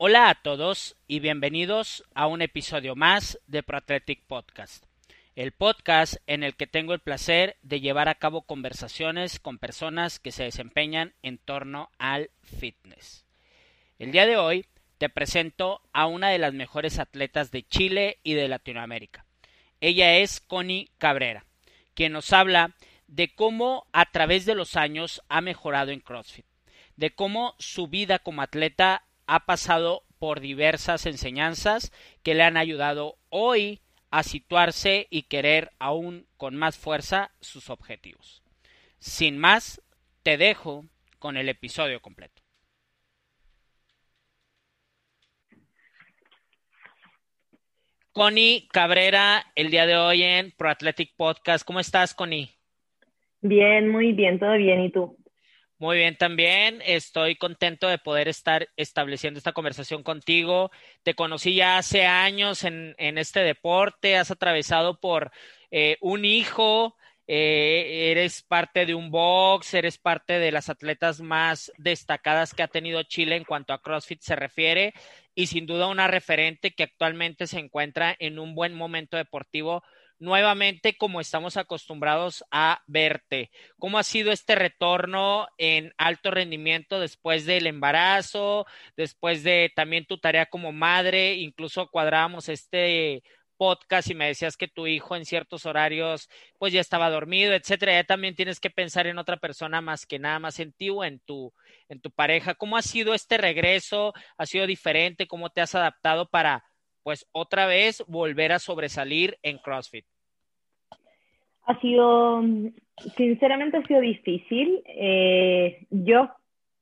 Hola a todos y bienvenidos a un episodio más de ProAthletic Podcast, el podcast en el que tengo el placer de llevar a cabo conversaciones con personas que se desempeñan en torno al fitness. El día de hoy te presento a una de las mejores atletas de Chile y de Latinoamérica. Ella es Connie Cabrera, quien nos habla de cómo a través de los años ha mejorado en CrossFit, de cómo su vida como atleta ha pasado por diversas enseñanzas que le han ayudado hoy a situarse y querer aún con más fuerza sus objetivos. Sin más, te dejo con el episodio completo. Connie Cabrera, el día de hoy en Pro Athletic Podcast. ¿Cómo estás, Connie? Bien, muy bien, todo bien. ¿Y tú? Muy bien, también estoy contento de poder estar estableciendo esta conversación contigo. Te conocí ya hace años en, en este deporte, has atravesado por eh, un hijo, eh, eres parte de un box, eres parte de las atletas más destacadas que ha tenido Chile en cuanto a CrossFit se refiere y sin duda una referente que actualmente se encuentra en un buen momento deportivo nuevamente como estamos acostumbrados a verte. ¿Cómo ha sido este retorno en alto rendimiento después del embarazo, después de también tu tarea como madre? Incluso cuadrábamos este podcast y me decías que tu hijo en ciertos horarios pues ya estaba dormido, etcétera. Ya también tienes que pensar en otra persona más que nada más en ti o en tu en tu pareja. ¿Cómo ha sido este regreso? ¿Ha sido diferente? ¿Cómo te has adaptado para pues otra vez volver a sobresalir en CrossFit? Ha sido, sinceramente ha sido difícil. Eh, yo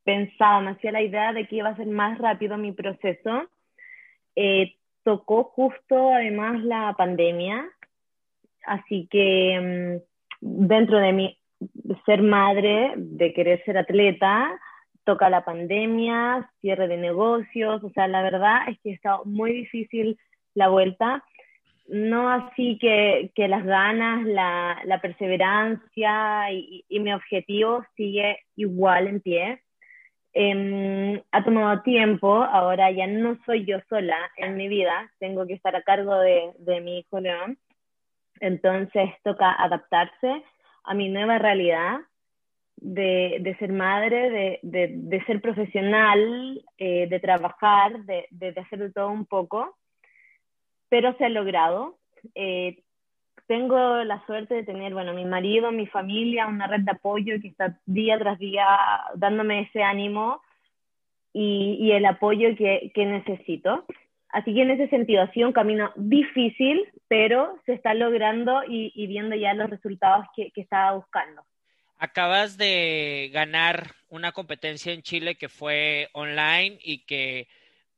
pensaba, me hacía la idea de que iba a ser más rápido mi proceso. Eh, tocó justo además la pandemia, así que mm, dentro de mi ser madre, de querer ser atleta, toca la pandemia, cierre de negocios, o sea, la verdad es que estado muy difícil la vuelta, no así que, que las ganas, la, la perseverancia y, y, mi objetivo sigue igual en pie. Eh, ha tomado tiempo, ahora ya no soy yo sola en mi vida, tengo que estar a cargo de, de mi hijo León, entonces toca adaptarse a mi nueva realidad, de, de ser madre, de, de, de ser profesional, eh, de trabajar, de, hacer de todo un poco, pero se ha logrado. Eh, tengo la suerte de tener, bueno, mi marido, mi familia, una red de apoyo que está día tras día dándome ese ánimo y, y el apoyo que, que necesito. Así que en ese sentido ha sido un camino difícil, pero se está logrando y, y viendo ya los resultados que, que estaba buscando. Acabas de ganar una competencia en Chile que fue online y que,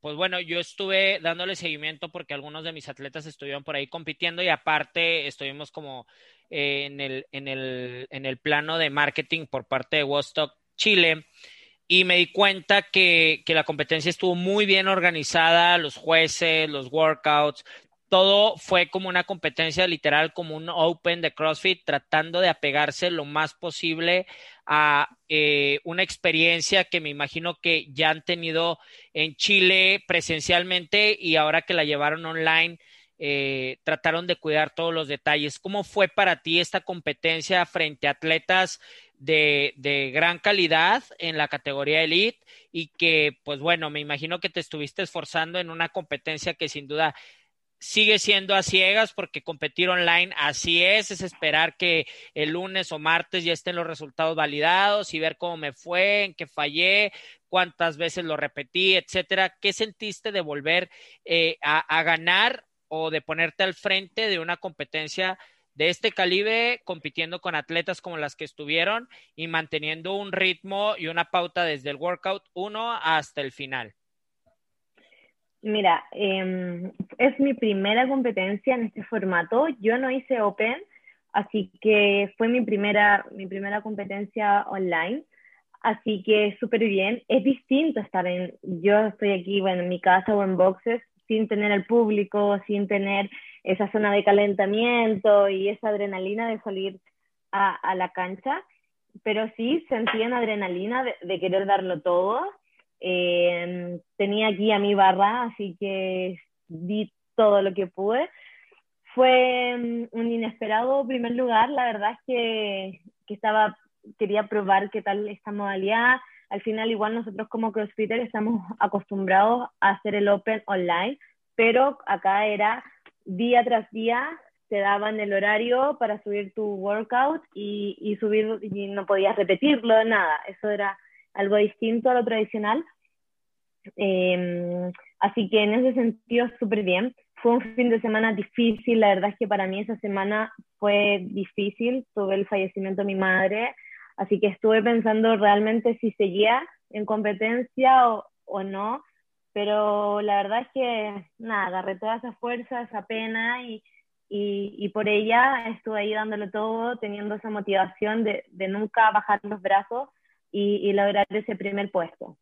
pues bueno, yo estuve dándole seguimiento porque algunos de mis atletas estuvieron por ahí compitiendo y aparte estuvimos como eh, en, el, en, el, en el plano de marketing por parte de Wostock Chile y me di cuenta que, que, la competencia estuvo muy bien organizada, los jueces, los workouts, todo fue como una competencia literal, como un Open de CrossFit, tratando de apegarse lo más posible a eh, una experiencia que me imagino que ya han tenido en Chile presencialmente y ahora que la llevaron online, eh, trataron de cuidar todos los detalles. ¿Cómo fue para ti esta competencia frente a atletas de, de, gran calidad en la categoría elite y que, pues bueno, me imagino que te estuviste esforzando en una competencia que sin duda sigue siendo a ciegas porque competir online así es, es esperar que el lunes o martes ya estén los resultados validados y ver cómo me fue, en qué fallé, cuántas veces lo repetí, etcétera. ¿Qué sentiste de volver eh, a, a ganar o de ponerte al frente de una competencia de este calibre, compitiendo con atletas como las que estuvieron y manteniendo un ritmo y una pauta desde el workout 1 hasta el final? Mira, eh, es mi primera competencia en este formato. Yo no hice Open, así que fue mi primera, mi primera competencia online. Así que súper bien. Es distinto estar en, yo estoy aquí, bueno, en mi casa o en boxes, sin tener el público, sin tener esa zona de calentamiento y esa adrenalina de salir a, a la cancha. Pero sí sentí una adrenalina de, de querer darlo todo Eh, tenía aquí a mi barra, así que di todo lo que pude. Fue mm, un inesperado primer lugar, la verdad es que, que estaba, quería probar qué tal esta modalidad. Al final, igual nosotros como CrossFitter estamos acostumbrados a hacer el Open online, pero acá era día tras día, te daban el horario para subir tu workout y, y subir, y no podías repetirlo, nada. Eso era algo distinto a lo tradicional. Eh, así que en ese sentido, súper bien. Fue un fin de semana difícil, la verdad es que para mí esa semana fue difícil, tuve el fallecimiento de mi madre, así que estuve pensando realmente si seguía en competencia o, o no, pero la verdad es que nada, agarré toda esa fuerza, esa pena y, y, y, por ella estuve ahí dándole todo, teniendo esa motivación de, de nunca bajar los brazos y, y lograr ese primer puesto.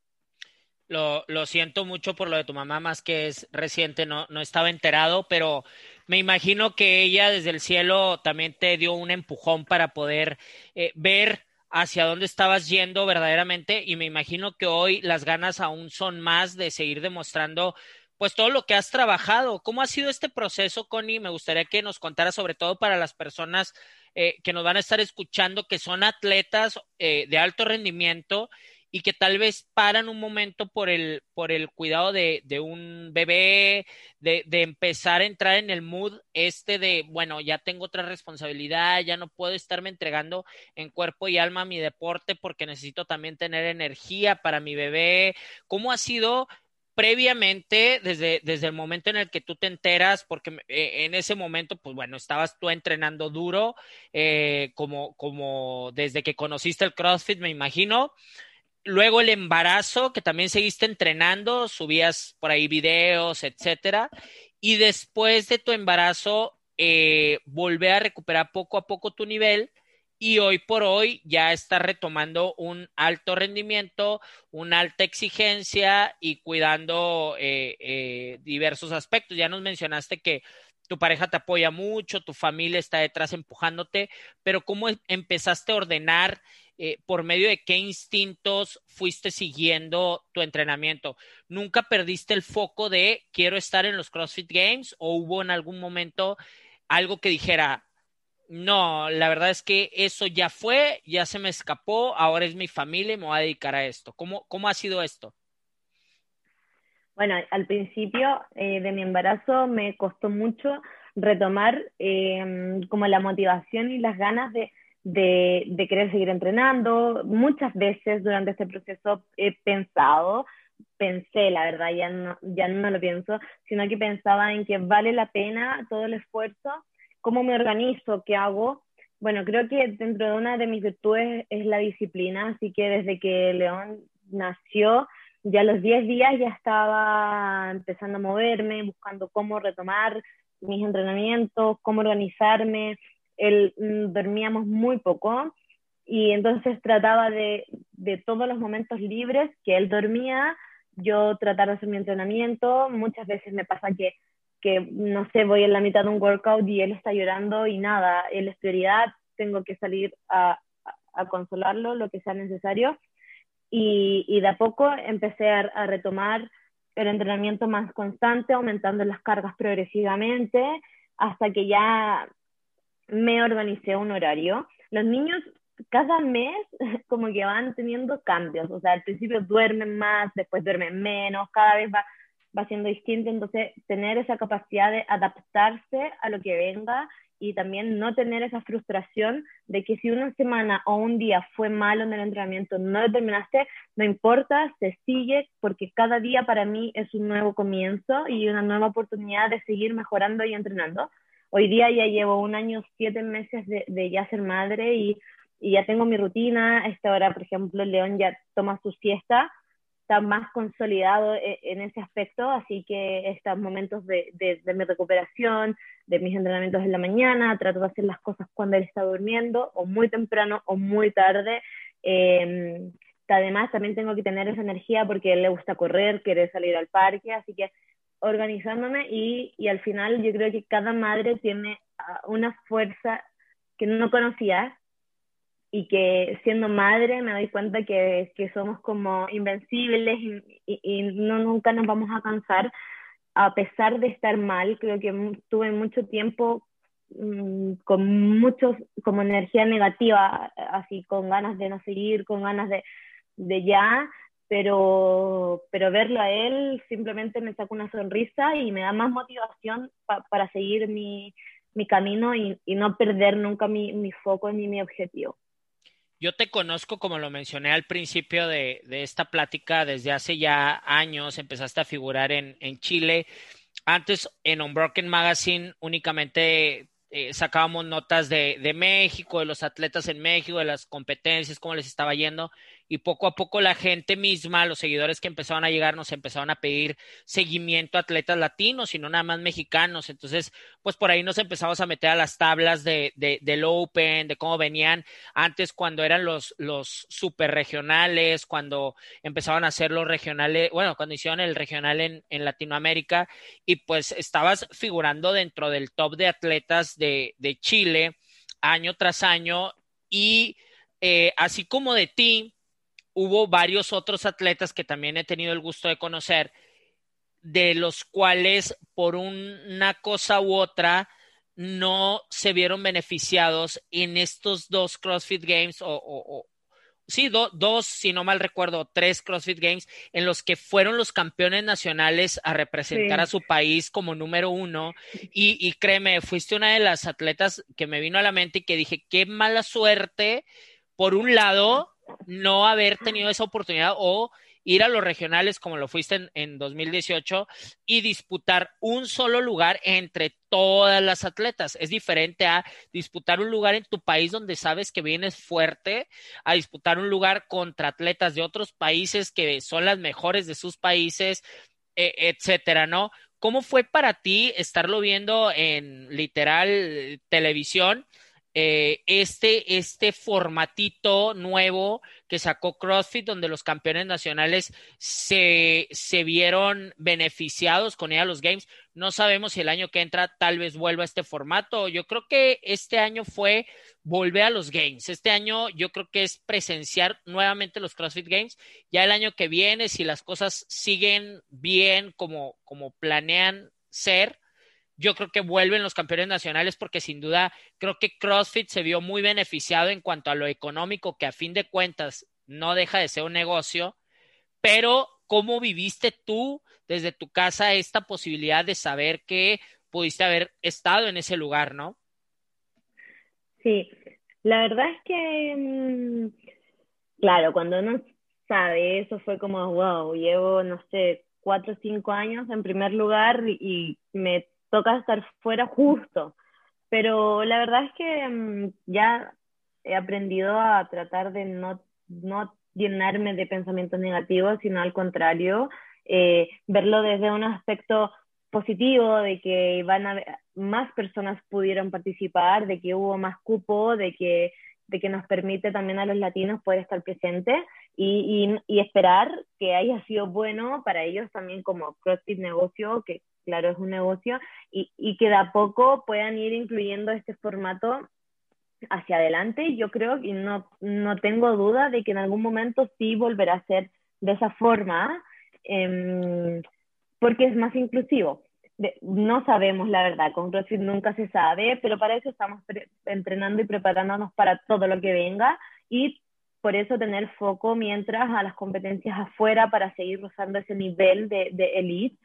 Lo, lo, siento mucho por lo de tu mamá, más que es reciente, no, no estaba enterado, pero me imagino que ella desde el cielo también te dio un empujón para poder eh, ver hacia dónde estabas yendo verdaderamente y me imagino que hoy las ganas aún son más de seguir demostrando pues todo lo que has trabajado. ¿Cómo ha sido este proceso, Connie? Me gustaría que nos contara sobre todo para las personas eh, que nos van a estar escuchando que son atletas eh, de alto rendimiento y que tal vez paran un momento por el, por el cuidado de, de un bebé, de, de, empezar a entrar en el mood este de, bueno, ya tengo otra responsabilidad, ya no puedo estarme entregando en cuerpo y alma a mi deporte porque necesito también tener energía para mi bebé. ¿Cómo ha sido previamente, desde, desde el momento en el que tú te enteras, porque eh, en ese momento, pues bueno, estabas tú entrenando duro, eh, como, como desde que conociste el CrossFit, me imagino, luego el embarazo, que también seguiste entrenando, subías por ahí videos, etcétera, y después de tu embarazo, eh, volver a recuperar poco a poco tu nivel y hoy por hoy ya estás retomando un alto rendimiento, una alta exigencia y cuidando eh, eh, diversos aspectos. Ya nos mencionaste que tu pareja te apoya mucho, tu familia está detrás empujándote, pero ¿cómo empezaste a ordenar eh, por medio de qué instintos fuiste siguiendo tu entrenamiento. ¿Nunca perdiste el foco de quiero estar en los CrossFit Games o hubo en algún momento algo que dijera, no, la verdad es que eso ya fue, ya se me escapó, ahora es mi familia y me voy a dedicar a esto. ¿Cómo, cómo ha sido esto? Bueno, al principio eh, de mi embarazo me costó mucho retomar eh, como la motivación y las ganas de, de, de, querer seguir entrenando. Muchas veces durante este proceso he pensado, pensé, la verdad, ya no, ya no lo pienso, sino que pensaba en que vale la pena todo el esfuerzo, cómo me organizo, qué hago. Bueno, creo que dentro de una de mis virtudes es la disciplina, así que desde que León nació, ya a los 10 días ya estaba empezando a moverme, buscando cómo retomar mis entrenamientos, cómo organizarme, él mm, dormíamos muy poco y entonces trataba de, de todos los momentos libres que él dormía, yo tratar de hacer mi entrenamiento, muchas veces me pasa que, que, no sé, voy en la mitad de un workout y él está llorando y nada, él es prioridad, tengo que salir a, consolarlo, lo que sea necesario. Y, y de a poco empecé a, a, retomar el entrenamiento más constante, aumentando las cargas progresivamente, hasta que ya me organicé un horario. Los niños cada mes como que van teniendo cambios, o sea, al principio duermen más, después duermen menos, cada vez va, va siendo distinto, entonces tener esa capacidad de adaptarse a lo que venga y también no tener esa frustración de que si una semana o un día fue malo en el entrenamiento, no lo terminaste, no importa, se sigue porque cada día para mí es un nuevo comienzo y una nueva oportunidad de seguir mejorando y entrenando. Hoy día ya llevo un año, siete meses de, de ya ser madre y, y, ya tengo mi rutina. A esta hora, por ejemplo, León ya toma su siesta, está más consolidado en, en ese aspecto, así que estos momentos de, mi recuperación, de mis entrenamientos en la mañana, trato de hacer las cosas cuando él está durmiendo, o muy temprano o muy tarde. Eh, además, también tengo que tener esa energía porque a él le gusta correr, quiere salir al parque, así que organizándome y, y, al final yo creo que cada madre tiene ah, una fuerza que no conocía y que siendo madre me doy cuenta que, que somos como invencibles y, y, no nunca nos vamos a cansar a pesar de estar mal creo que tuve mucho tiempo mmm, con muchos como energía negativa así con ganas de no seguir con ganas de, de ya pero, pero verlo a él simplemente me saca una sonrisa y me da más motivación pa, para seguir mi, mi camino y, y, no perder nunca mi, mi, foco ni mi objetivo. Yo te conozco, como lo mencioné al principio de, de esta plática, desde hace ya años empezaste a figurar en, en Chile. Antes en Unbroken Magazine únicamente eh, sacábamos notas de, de, México, de los atletas en México, de las competencias, cómo les estaba yendo y poco a poco la gente misma, los seguidores que empezaron a llegar, nos empezaron a pedir seguimiento a atletas latinos y no nada más mexicanos. Entonces, pues por ahí nos empezamos a meter a las tablas de, de, del Open, de cómo venían antes cuando eran los, los super regionales, cuando empezaban a hacer los regionales, bueno, cuando hicieron el regional en, en Latinoamérica y pues estabas figurando dentro del top de atletas de, de Chile año tras año y eh, así como de ti, hubo varios otros atletas que también he tenido el gusto de conocer, de los cuales por una cosa u otra no se vieron beneficiados en estos dos CrossFit Games o, o, o sí, do, dos, si no mal recuerdo, tres CrossFit Games en los que fueron los campeones nacionales a representar sí. a su país como número uno. Y, y créeme, fuiste una de las atletas que me vino a la mente y que dije, qué mala suerte, por un lado, no haber tenido esa oportunidad o ir a los regionales como lo fuiste en, en, 2018 y disputar un solo lugar entre todas las atletas. Es diferente a disputar un lugar en tu país donde sabes que vienes fuerte, a disputar un lugar contra atletas de otros países que son las mejores de sus países, eh, etcétera, ¿no? ¿Cómo fue para ti estarlo viendo en literal televisión? Eh, este, este formatito nuevo que sacó CrossFit, donde los campeones nacionales se, se vieron beneficiados con ella los Games. No sabemos si el año que entra tal vez vuelva a este formato. Yo creo que este año fue volver a los Games. Este año yo creo que es presenciar nuevamente los CrossFit Games. Ya el año que viene, si las cosas siguen bien como, como planean ser, yo creo que vuelven los campeones nacionales porque sin duda creo que CrossFit se vio muy beneficiado en cuanto a lo económico, que a fin de cuentas no deja de ser un negocio, pero ¿cómo viviste tú desde tu casa esta posibilidad de saber que pudiste haber estado en ese lugar, no? Sí, la verdad es que, mm, claro, cuando uno sabe eso fue como, wow, llevo, no sé, cuatro o cinco años en primer lugar y me toca estar fuera justo. Pero la verdad es que um, ya he aprendido a tratar de no, no llenarme de pensamientos negativos, sino al contrario, eh, verlo desde un aspecto positivo, de que van a más personas pudieron participar, de que hubo más cupo, de que, de que nos permite también a los latinos poder estar presentes y, y, y esperar que haya sido bueno para ellos también como CrossFit negocio, que claro, es un negocio, y, y que de a poco puedan ir incluyendo este formato hacia adelante. Yo creo que no, no tengo duda de que en algún momento sí volverá a ser de esa forma, eh, porque es más inclusivo. No sabemos la verdad, con CrossFit nunca se sabe, pero para eso estamos entrenando y preparándonos para todo lo que venga y por eso tener foco mientras a las competencias afuera para seguir rozando ese nivel de, de elite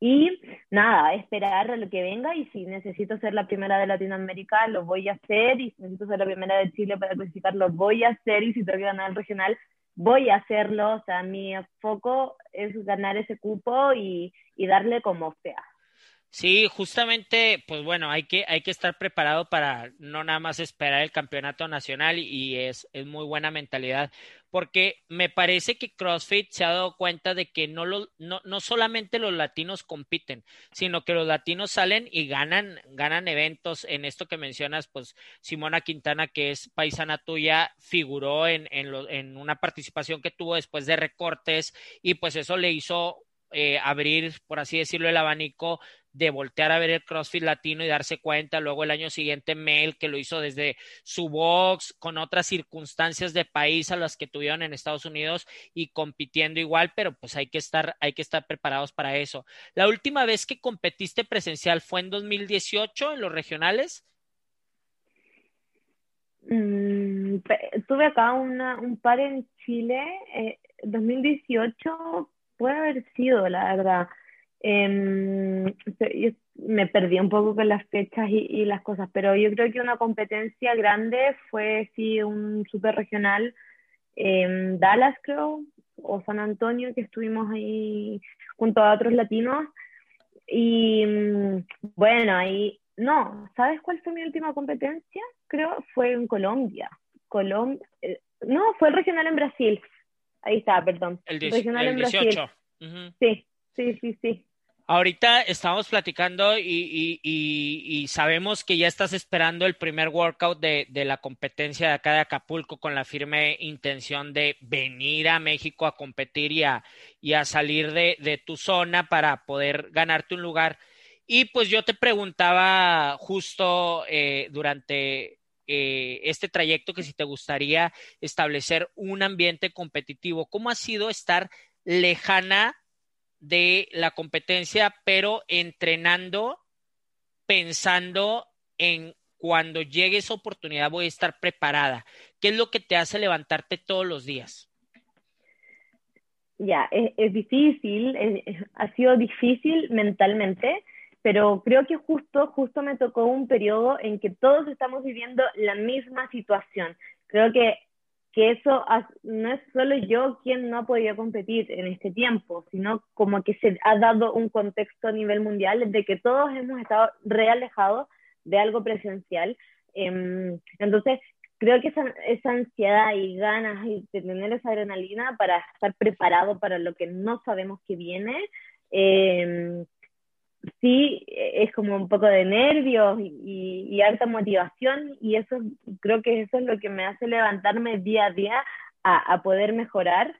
y nada, esperar a lo que venga y si necesito ser la primera de Latinoamérica, lo voy a hacer y si necesito ser la primera de Chile para clasificar, lo voy a hacer y si tengo que ganar el regional, voy a hacerlo. O sea, mi foco es ganar ese cupo y, y darle como sea. Sí, justamente, pues bueno, hay que, hay que estar preparado para no nada más esperar el campeonato nacional y es, es muy buena mentalidad, porque me parece que CrossFit se ha dado cuenta de que no, lo, no, no solamente los latinos compiten, sino que los latinos salen y ganan, ganan eventos. En esto que mencionas, pues Simona Quintana, que es paisana tuya, figuró en, en, lo, en una participación que tuvo después de recortes y pues eso le hizo eh, abrir, por así decirlo, el abanico de voltear a ver el CrossFit latino y darse cuenta. Luego el año siguiente Mel, que lo hizo desde su box, con otras circunstancias de país a las que tuvieron en Estados Unidos y compitiendo igual, pero pues hay que estar, hay que estar preparados para eso. La última vez que competiste presencial fue en 2018 en los regionales. Mm, tuve acá una, un par en Chile, eh, 2018 puede haber sido, la verdad. Em, me perdí un poco con las fechas y, las cosas, pero yo creo que una competencia grande fue sí un super regional en Dallas, creo, o San Antonio, que estuvimos ahí junto a otros latinos. Y mm, bueno, ahí, no, ¿sabes cuál fue mi última competencia? Creo fue en Colombia. Colombia, eh, no, fue el regional en Brasil. Ahí está, perdón. El, regional en 18. Sí, sí, sí, sí. Ahorita estamos platicando y, sabemos que ya estás esperando el primer workout de, la competencia de acá de Acapulco con la firme intención de venir a México a competir y a, salir de, tu zona para poder ganarte un lugar. Y pues yo te preguntaba justo eh, durante eh, este trayecto que si te gustaría establecer un ambiente competitivo, ¿cómo ha sido estar lejana de la competencia, pero entrenando, pensando en cuando llegue esa oportunidad voy a estar preparada. ¿Qué es lo que te hace levantarte todos los días? Ya, es, difícil, ha sido difícil mentalmente, pero creo que justo, justo me tocó un periodo en que todos estamos viviendo la misma situación. Creo que que eso no es solo yo quien no ha podido competir en este tiempo, sino como que se ha dado un contexto a nivel mundial de que todos hemos estado realejados de algo presencial. Em, entonces, creo que esa, esa, ansiedad y ganas de tener esa adrenalina para estar preparado para lo que no sabemos que viene, eh, sí es como un poco de nervios y, y, alta motivación y eso creo que eso es lo que me hace levantarme día a día a, poder mejorar,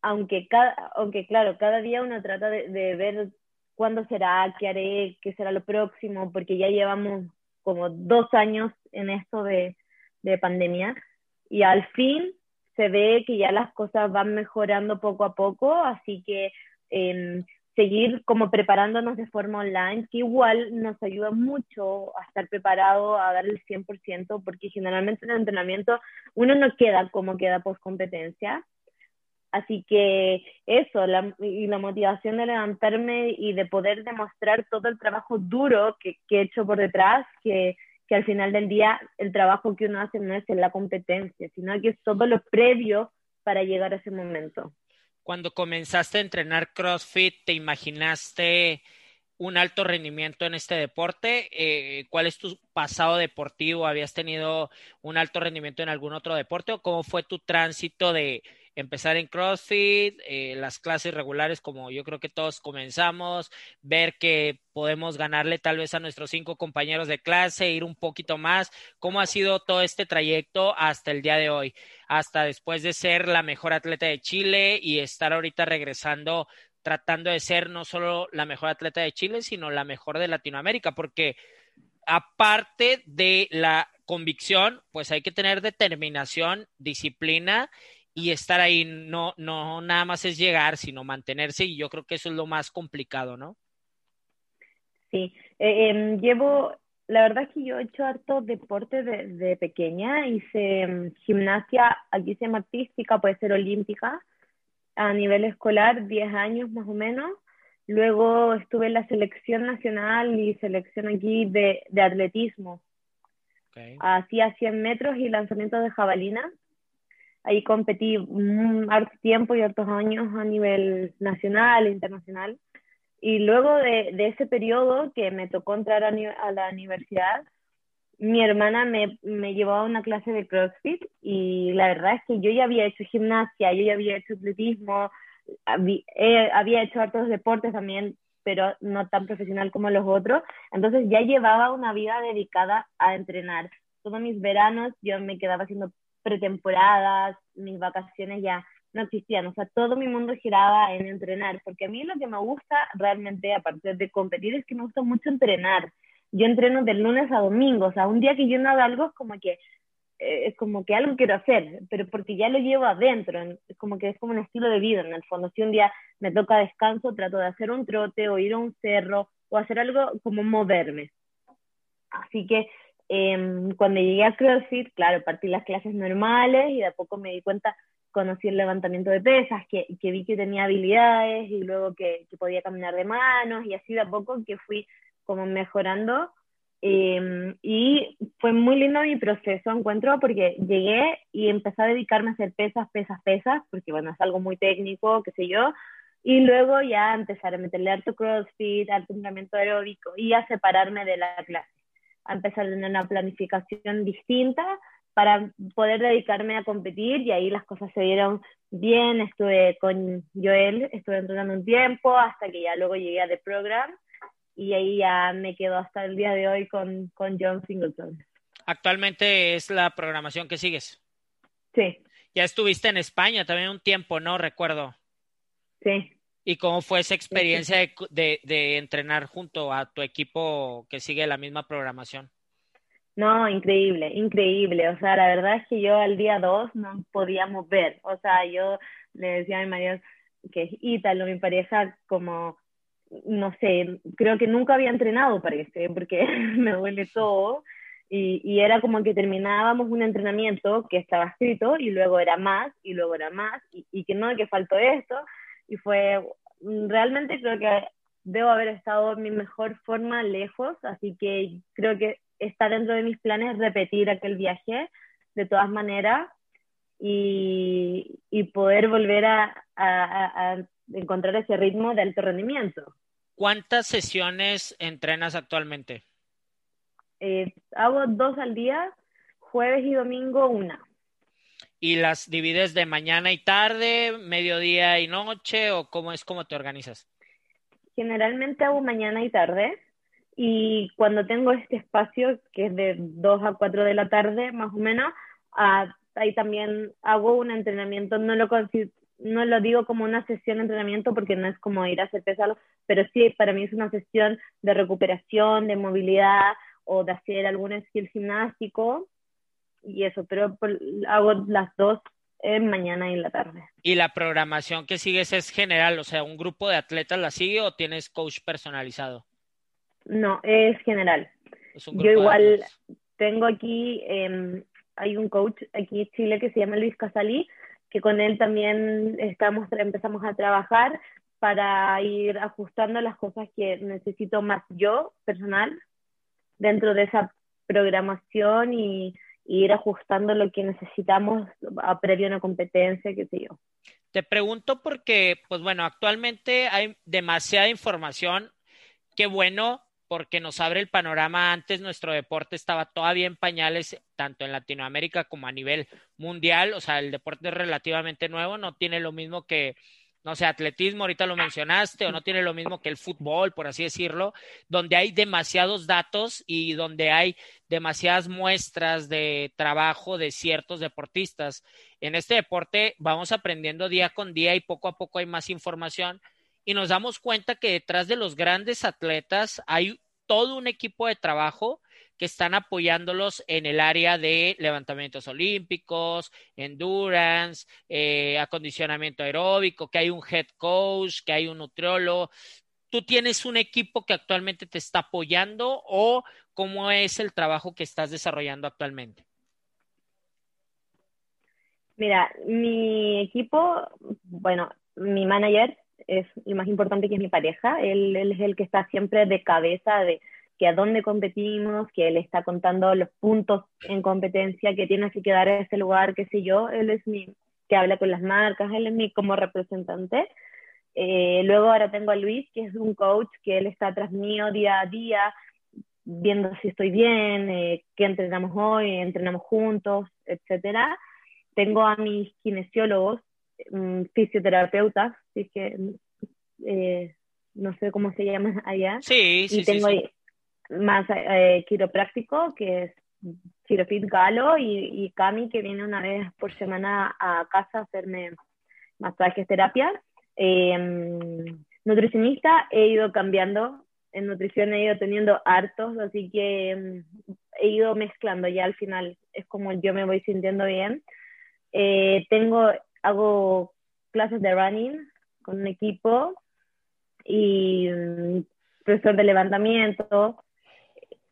aunque, cada, aunque claro, cada día uno trata de, ver cuándo será, qué haré, qué será lo próximo, porque ya llevamos como dos años en esto de, de pandemia y al fin se ve que ya las cosas van mejorando poco a poco, así que eh, seguir como preparándonos de forma online, que igual nos ayuda mucho a estar preparado, a dar el 100%, porque generalmente en el entrenamiento uno no queda como queda post competencia. Así que eso, y la motivación de levantarme y de poder demostrar todo el trabajo duro que, que he hecho por detrás, que, que al final del día el trabajo que uno hace no es en la competencia, sino que es todo lo previo para llegar a ese momento cuando comenzaste a entrenar CrossFit, ¿te imaginaste un alto rendimiento en este deporte? Eh, ¿Cuál es tu pasado deportivo? ¿Habías tenido un alto rendimiento en algún otro deporte o cómo fue tu tránsito de empezar en CrossFit, eh, las clases regulares como yo creo que todos comenzamos, ver que podemos ganarle tal vez a nuestros cinco compañeros de clase, ir un poquito más. ¿Cómo ha sido todo este trayecto hasta el día de hoy? Hasta después de ser la mejor atleta de Chile y estar ahorita regresando tratando de ser no solo la mejor atleta de Chile, sino la mejor de Latinoamérica, porque aparte de la convicción, pues hay que tener determinación, disciplina y estar ahí no, no nada más es llegar, sino mantenerse y yo creo que eso es lo más complicado, ¿no? Sí, eh, em, llevo, la verdad es que yo he hecho harto deporte de, pequeña, hice em, gimnasia, aquí se llama artística, puede ser olímpica, a nivel escolar, 10 años más o menos. Luego estuve en la selección nacional y selección aquí de, de atletismo. Hacía 100 metros y lanzamiento de jabalina Ahí competí un harto tiempo y hartos años a nivel nacional internacional. Y luego de, de, ese periodo que me tocó entrar a, a la universidad, mi hermana me, me, llevó a una clase de CrossFit y la verdad es que yo ya había hecho gimnasia, yo ya había hecho atletismo, había, eh, había hecho hartos deportes también, pero no tan profesional como los otros. Entonces ya llevaba una vida dedicada a entrenar. Todos mis veranos yo me quedaba haciendo pretemporadas, mis vacaciones ya no existían, o sea, todo mi mundo giraba en entrenar, porque a mí lo que me gusta realmente, aparte de competir, es que me gusta mucho entrenar. Yo entreno de lunes a domingo, o sea, un día que yo no hago algo es como que eh, es como que algo quiero hacer, pero porque ya lo llevo adentro, es como que es como un estilo de vida en el fondo. Si un día me toca descanso, trato de hacer un trote o ir a un cerro o hacer algo como moverme. Así que eh, cuando llegué a CrossFit, claro, partí las clases normales y de a poco me di cuenta, conocí el levantamiento de pesas, que, que vi que tenía habilidades y luego que, que, podía caminar de manos y así de a poco que fui como mejorando. Eh, y fue muy lindo mi proceso, encuentro, porque llegué y empecé a dedicarme a hacer pesas, pesas, pesas, porque bueno, es algo muy técnico, qué sé yo, y luego ya empezar a meterle harto crossfit, harto entrenamiento aeróbico y a separarme de la clase a empezar a tener una planificación distinta para poder dedicarme a competir y ahí las cosas se dieron bien, estuve con Joel, estuve entrenando un tiempo hasta que ya luego llegué a The Program y ahí ya me quedo hasta el día de hoy con, con John Singleton. Actualmente es la programación que sigues. Sí. Ya estuviste en España también un tiempo, ¿no? Recuerdo. Sí. ¿Y cómo fue esa experiencia de, de, de, entrenar junto a tu equipo que sigue la misma programación? No, increíble, increíble. O sea, la verdad es que yo al día 2 no podíamos ver. O sea, yo le decía a mi marido que es Ítalo, mi pareja, como, no sé, creo que nunca había entrenado, parece, porque me duele todo. Y, y, era como que terminábamos un entrenamiento que estaba escrito y luego era más y luego era más y, y que no, que faltó esto y fue, mm, realmente creo que debo haber estado en mi mejor forma lejos, así que creo que está dentro de mis planes repetir aquel viaje de todas maneras y, y poder volver a, a, a, encontrar ese ritmo de alto rendimiento. ¿Cuántas sesiones entrenas actualmente? Eh, hago dos al día, jueves y domingo una y las divides de mañana y tarde, mediodía y noche o cómo es cómo te organizas? Generalmente hago mañana y tarde y cuando tengo este espacio que es de 2 a 4 de la tarde más o menos, uh, ahí también hago un entrenamiento, no lo no lo digo como una sesión de entrenamiento porque no es como ir a hacer pesado, pero sí para mí es una sesión de recuperación, de movilidad o de hacer algún skill gimnástico y eso, pero hago las dos en mañana y en la tarde. ¿Y la programación que sigues es general? O sea, ¿un grupo de atletas la sigue o tienes coach personalizado? No, es general. Es Yo igual tengo aquí, eh, hay un coach aquí en Chile que se llama Luis Casalí, que con él también estamos, empezamos a trabajar para ir ajustando las cosas que necesito más yo, personal, dentro de esa programación y ir ajustando lo que necesitamos a previo a una competencia, qué sé yo. Te pregunto porque, pues bueno, actualmente hay demasiada información. Qué bueno, porque nos abre el panorama. Antes nuestro deporte estaba todavía en pañales, tanto en Latinoamérica como a nivel mundial. O sea, el deporte es relativamente nuevo, no tiene lo mismo que no sé, atletismo, ahorita lo mencionaste, o no tiene lo mismo que el fútbol, por así decirlo, donde hay demasiados datos y donde hay demasiadas muestras de trabajo de ciertos deportistas. En este deporte vamos aprendiendo día con día y poco a poco hay más información y nos damos cuenta que detrás de los grandes atletas hay todo un equipo de trabajo que están apoyándolos en el área de levantamientos olímpicos, endurance, eh, acondicionamiento aeróbico, que hay un head coach, que hay un nutriólogo. ¿Tú tienes un equipo que actualmente te está apoyando o cómo es el trabajo que estás desarrollando actualmente? Mira, mi equipo, bueno, mi manager es el más importante que es mi pareja, él es el que está siempre de cabeza de que a dónde competimos, que él está contando los puntos en competencia, que tiene que quedar en ese lugar, qué sé yo, él es mi, que habla con las marcas, él es mi como representante. Eh, luego ahora tengo a Luis, que es un coach, que él está tras mío día a día, viendo si estoy bien, eh, qué entrenamos hoy, entrenamos juntos, etcétera. Tengo a mis kinesiólogos, mm, fisioterapeutas, que eh, no sé cómo se llaman allá. Sí, sí, y tengo, sí, sí más eh, quiropráctico, que es Quirofit Galo, y, y Cami, que viene una vez por semana a casa a hacerme masajes, terapias. Em, nutricionista he ido cambiando, en nutrición he ido teniendo hartos, así que em, he ido mezclando ya al final, es como yo me voy sintiendo bien. Eh, tengo, hago clases de running con un equipo y mm, profesor de levantamiento,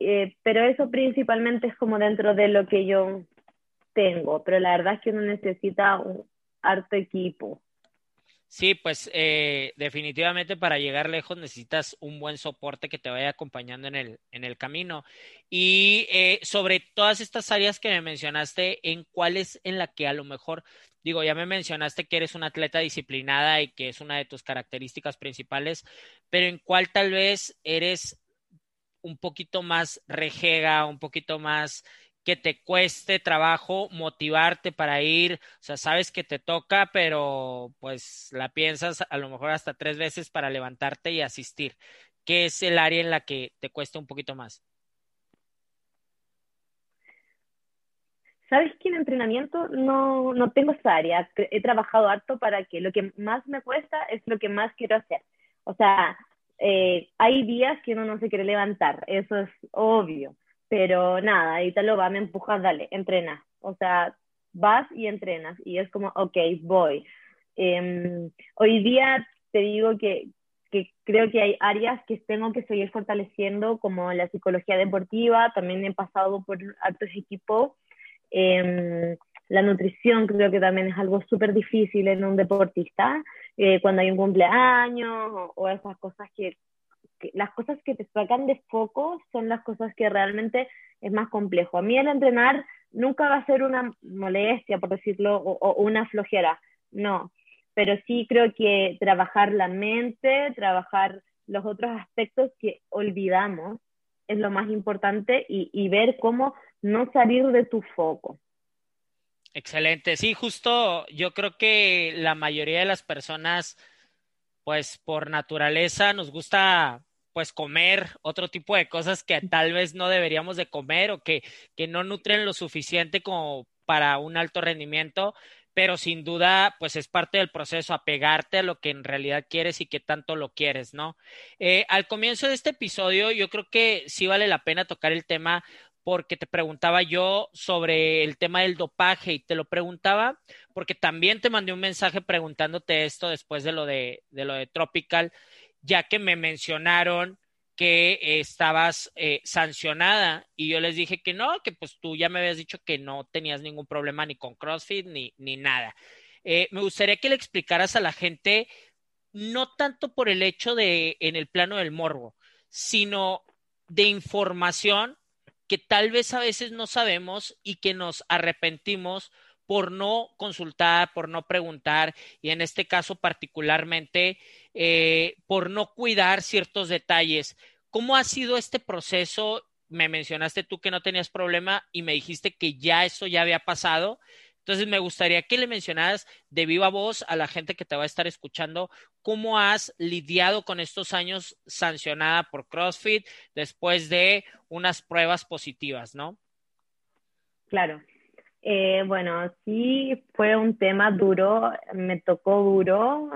eh, pero eso principalmente es como dentro de lo que yo tengo, pero la verdad es que uno necesita un harto equipo. Sí, pues eh, definitivamente para llegar lejos necesitas un buen soporte que te vaya acompañando en el, en el camino. Y eh, sobre todas estas áreas que me mencionaste, ¿en cuál es en la que a lo mejor, digo, ya me mencionaste que eres una atleta disciplinada y que es una de tus características principales, pero en cuál tal vez eres un poquito más rejega, un poquito más que te cueste trabajo motivarte para ir, o sea, sabes que te toca, pero pues la piensas a lo mejor hasta tres veces para levantarte y asistir. ¿Qué es el área en la que te cuesta un poquito más? Sabes que en entrenamiento no, no tengo esa área. He trabajado harto para que lo que más me cuesta es lo que más quiero hacer. O sea, eh, hay días que uno no se quiere levantar, eso es obvio pero nada, ahí te lo va, me empujas, dale, entrena. O sea, vas y entrenas y es como, ok, voy. Em, hoy día te digo que, que, creo que hay áreas que tengo que seguir fortaleciendo, como la psicología deportiva, también he pasado por altos equipos. Em, la nutrición creo que también es algo súper difícil en un deportista, eh, cuando hay un cumpleaños o, esas cosas que las cosas que te sacan de foco son las cosas que realmente es más complejo. A mí el entrenar nunca va a ser una molestia, por decirlo, o, una flojera, no, pero sí creo que trabajar la mente, trabajar los otros aspectos que olvidamos es lo más importante y ver cómo no salir de tu foco. Excelente, sí, justo yo creo que la mayoría de las personas, pues por naturaleza nos gusta pues comer otro tipo de cosas que tal vez no deberíamos de comer o que, que no nutren lo suficiente como para un alto rendimiento, pero sin duda, pues es parte del proceso, apegarte a lo que en realidad quieres y que tanto lo quieres, ¿no? Eh, al comienzo de este episodio, yo creo que sí vale la pena tocar el tema porque te preguntaba yo sobre el tema del dopaje y te lo preguntaba porque también te mandé un mensaje preguntándote esto después de lo de, de lo de Tropical ya que me mencionaron que estabas eh, sancionada y yo les dije que no, que pues tú ya me habías dicho que no tenías ningún problema ni con CrossFit ni, ni nada. Eh, me gustaría que le explicaras a la gente, no tanto por el hecho de en el plano del morbo, sino de información que tal vez a veces no sabemos y que nos arrepentimos por no consultar, por no preguntar y en este caso particularmente eh, por no cuidar ciertos detalles. ¿Cómo ha sido este proceso? Me mencionaste tú que no tenías problema y me dijiste que ya eso ya había pasado. Entonces me gustaría que le mencionaras de viva voz a la gente que te va a estar escuchando cómo has lidiado con estos años sancionada por CrossFit después de unas pruebas positivas, ¿no? Claro. Eh, bueno, sí fue un tema duro, me tocó duro,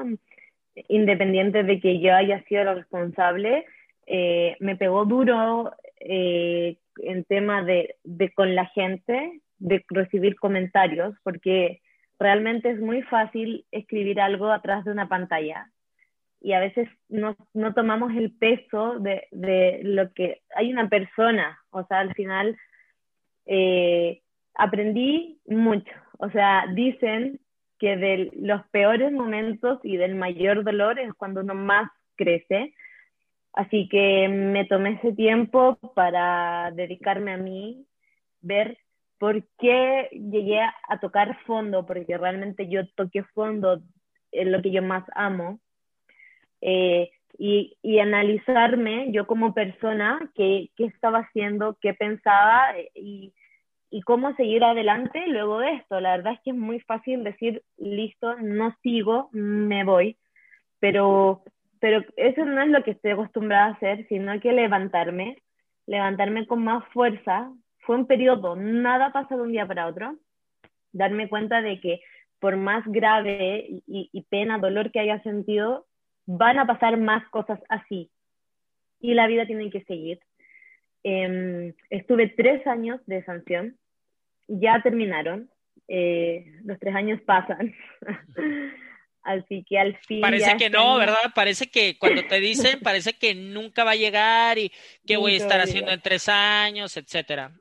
independiente de que yo haya sido la responsable, eh, me pegó duro eh, en tema de, de, con la gente, de recibir comentarios, porque realmente es muy fácil escribir algo atrás de una pantalla y a veces no, no tomamos el peso de, de, lo que hay una persona, o sea, al final eh, aprendí mucho. O sea, dicen que de los peores momentos y del mayor dolor es cuando uno más crece. Así que me tomé ese tiempo para dedicarme a mí, ver por qué llegué a tocar fondo, porque realmente yo toqué fondo en lo que yo más amo. Eh, y, analizarme yo como persona, qué, estaba haciendo, qué pensaba y, y cómo seguir adelante luego de esto. La verdad es que es muy fácil decir, listo, no sigo, me voy, pero, pero eso no es lo que estoy acostumbrada a hacer, sino que levantarme, levantarme con más fuerza. Fue un periodo, nada pasa de un día para otro. Darme cuenta de que por más grave y, pena, dolor que haya sentido, van a pasar más cosas así. Y la vida tiene que seguir. Em, estuve tres años de sanción, ya terminaron, eh, los tres años pasan. Así que al fin. Parece que no, ¿verdad? Parece que cuando te dicen, parece que nunca va a llegar y qué voy a estar haciendo en tres años, etcétera.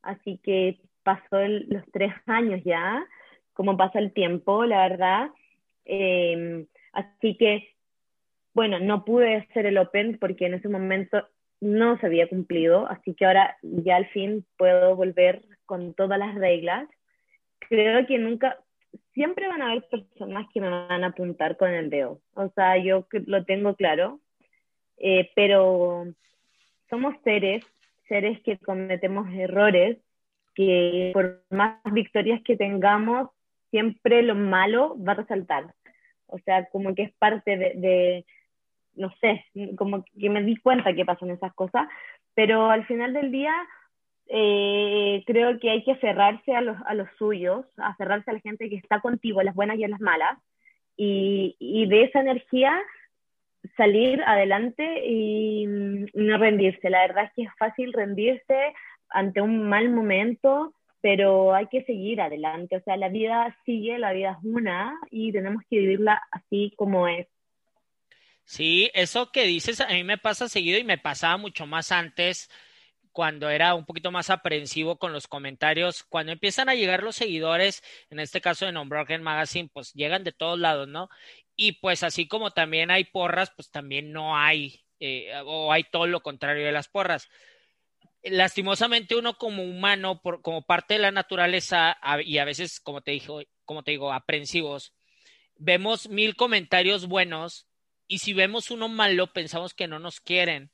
Así que pasó los tres años ya, como pasa el tiempo, la verdad. Em, así que, bueno, no pude hacer el Open porque en ese momento no se había cumplido, así que ahora ya al fin puedo volver con todas las reglas. Creo que nunca, siempre van a haber personas que me van a apuntar con el dedo. O sea, yo lo tengo claro, eh, pero somos seres, seres que cometemos errores, que por más victorias que tengamos, siempre lo malo va a resaltar. O sea, como que es parte de, de no sé, como que me di cuenta que pasan esas cosas, pero al final del día eh, creo que hay que aferrarse a los, a los suyos, aferrarse a la gente que está contigo, las buenas y las malas, y, y de esa energía salir adelante y no rendirse. La verdad es que es fácil rendirse ante un mal momento, pero hay que seguir adelante. O sea, la vida sigue, la vida es una y tenemos que vivirla así como es. Sí, eso que dices a mí me pasa seguido y me pasaba mucho más antes cuando era un poquito más aprensivo con los comentarios, cuando empiezan a llegar los seguidores, en este caso de Unbroken Magazine, pues llegan de todos lados, ¿no? Y pues así como también hay porras, pues también no hay, eh, o hay todo lo contrario de las porras. Lastimosamente uno como humano, por, como parte de la naturaleza, y a veces, como te, dijo, como te digo, aprensivos, vemos mil comentarios buenos y si vemos uno malo, pensamos que no nos quieren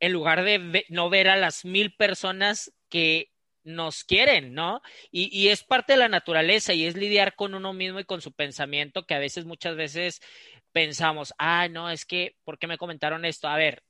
en lugar de no ver a las mil personas que nos quieren, ¿no? Y, es parte de la naturaleza y es lidiar con uno mismo y con su pensamiento que a veces, muchas veces pensamos, ah, no, es que, ¿por qué me comentaron esto? A ver,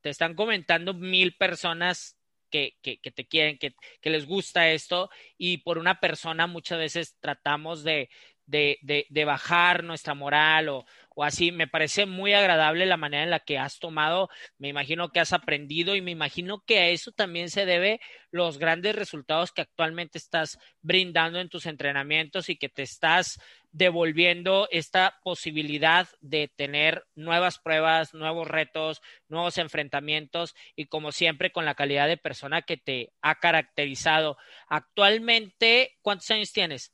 te están comentando mil personas que, que, te quieren, que, que, les gusta esto y por una persona muchas veces tratamos de, de, de, de bajar nuestra moral o, o así. Me parece muy agradable la manera en la que has tomado, me imagino que has aprendido y me imagino que a eso también se debe los grandes resultados que actualmente estás brindando en tus entrenamientos y que te estás devolviendo esta posibilidad de tener nuevas pruebas, nuevos retos, nuevos enfrentamientos y como siempre con la calidad de persona que te ha caracterizado. Actualmente, ¿cuántos años tienes?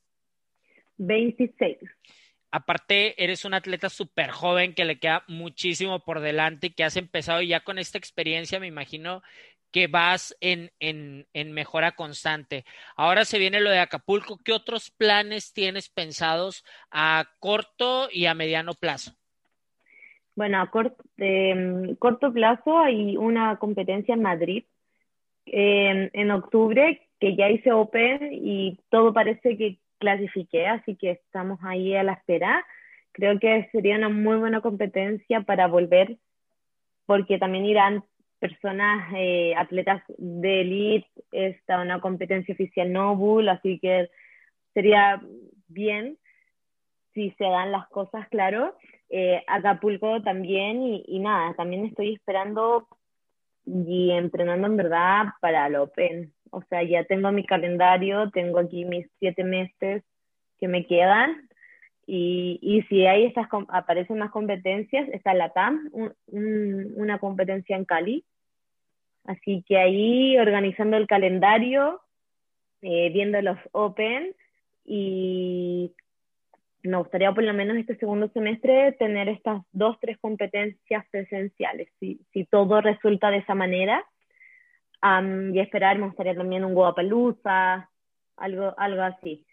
26 aparte eres un atleta súper joven que le queda muchísimo por delante, que has empezado ya con esta experiencia, me imagino que vas en, en, en, mejora constante. Ahora se viene lo de Acapulco. ¿Qué otros planes tienes pensados a corto y a mediano plazo? Bueno, a corto, eh, corto plazo hay una competencia en Madrid eh, en octubre que ya hice Open y todo parece que clasifiqué, así que estamos ahí a la espera. Creo que sería una muy buena competencia para volver, porque también irán personas, eh, atletas de elite, está una competencia oficial Nobul, así que sería bien si se dan las cosas, claro. Eh, Acapulco también, y, y, nada, también estoy esperando y entrenando en verdad para el Open. O sea, ya tengo mi calendario, tengo aquí mis siete meses que me quedan. Y, y si hay estas, aparecen más competencias, está la TAM, una competencia en Cali. Así que ahí organizando el calendario, eh, viendo los Open y me gustaría por lo menos este segundo semestre tener estas dos, tres competencias presenciales. Si, si todo resulta de esa manera, y esperar, me gustaría también un Guapalooza, algo, algo así.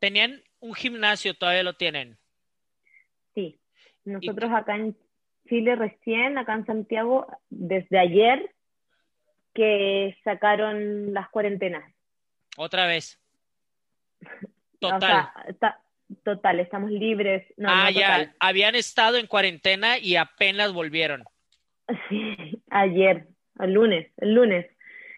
¿Tenían un gimnasio? ¿Todavía lo tienen? Sí. Nosotros acá en Chile recién, acá en Santiago, desde ayer que sacaron las cuarentenas. Otra vez. Total. total, estamos libres. ah, ya, habían estado en cuarentena y apenas volvieron. Sí, ayer el lunes, el lunes.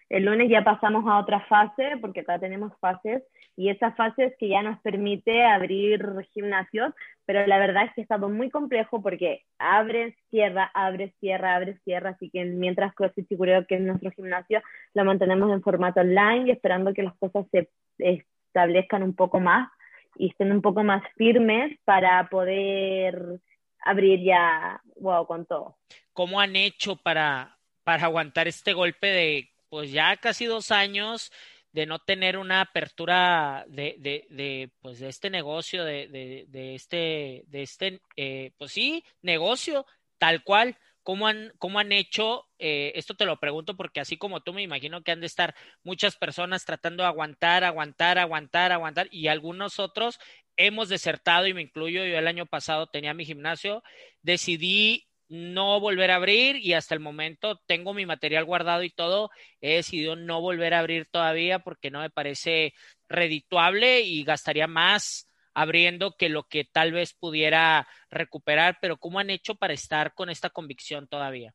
El lunes ya pasamos a otra fase, porque acá tenemos fases, y esa fase es que ya nos permite abrir gimnasios, pero la verdad es que ha estado muy complejo porque abre, cierra, abre, cierra, abre, cierra, así que mientras CrossFit Chicureo, que es nuestro gimnasio, lo mantenemos en formato online y esperando que las cosas se establezcan un poco más y estén un poco más firmes para poder abrir ya, wow, con todo. ¿Cómo han hecho para, para aguantar este golpe de, pues ya casi dos años de no tener una apertura de, de, de pues de este negocio, de, de, de este, de este, eh, pues sí, negocio tal cual. ¿Cómo han, cómo han hecho? Eh, esto te lo pregunto porque así como tú me imagino que han de estar muchas personas tratando de aguantar, aguantar, aguantar, aguantar y algunos otros hemos desertado y me incluyo. Yo el año pasado tenía mi gimnasio, decidí no volver a abrir y hasta el momento tengo mi material guardado y todo. He decidido no volver a abrir todavía porque no me parece redituable y gastaría más abriendo que lo que tal vez pudiera recuperar, pero ¿cómo han hecho para estar con esta convicción todavía?